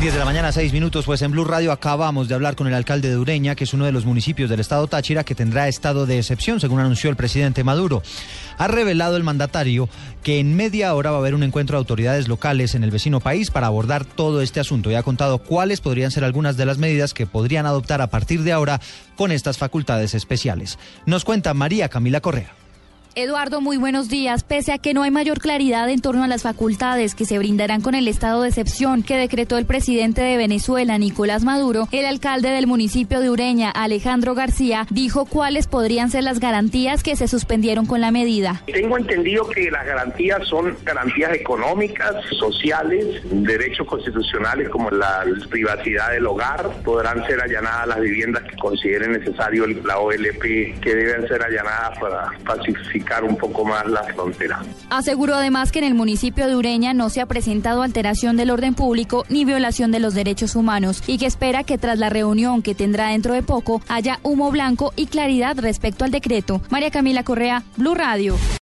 10 de la mañana, 6 minutos, pues en Blue Radio acabamos de hablar con el alcalde de Ureña, que es uno de los municipios del estado Táchira que tendrá estado de excepción, según anunció el presidente Maduro. Ha revelado el mandatario que en media hora va a haber un encuentro de autoridades locales en el vecino país para abordar todo este asunto y ha contado cuáles podrían ser algunas de las medidas que podrían adoptar a partir de ahora con estas facultades especiales. Nos cuenta María Camila Correa. Eduardo, muy buenos días. Pese a que no hay mayor claridad en torno a las facultades que se brindarán con el estado de excepción que decretó el presidente de Venezuela, Nicolás Maduro, el alcalde del municipio de Ureña, Alejandro García, dijo cuáles podrían ser las garantías que se suspendieron con la medida. Tengo entendido que las garantías son garantías económicas, sociales, derechos constitucionales como la privacidad del hogar. Podrán ser allanadas las viviendas que consideren necesario la OLP, que deben ser allanadas para pacificar un poco más la frontera. Aseguró además que en el municipio de Ureña no se ha presentado alteración del orden público ni violación de los derechos humanos y que espera que tras la reunión que tendrá dentro de poco haya humo blanco y claridad respecto al decreto. María Camila Correa, Blue Radio.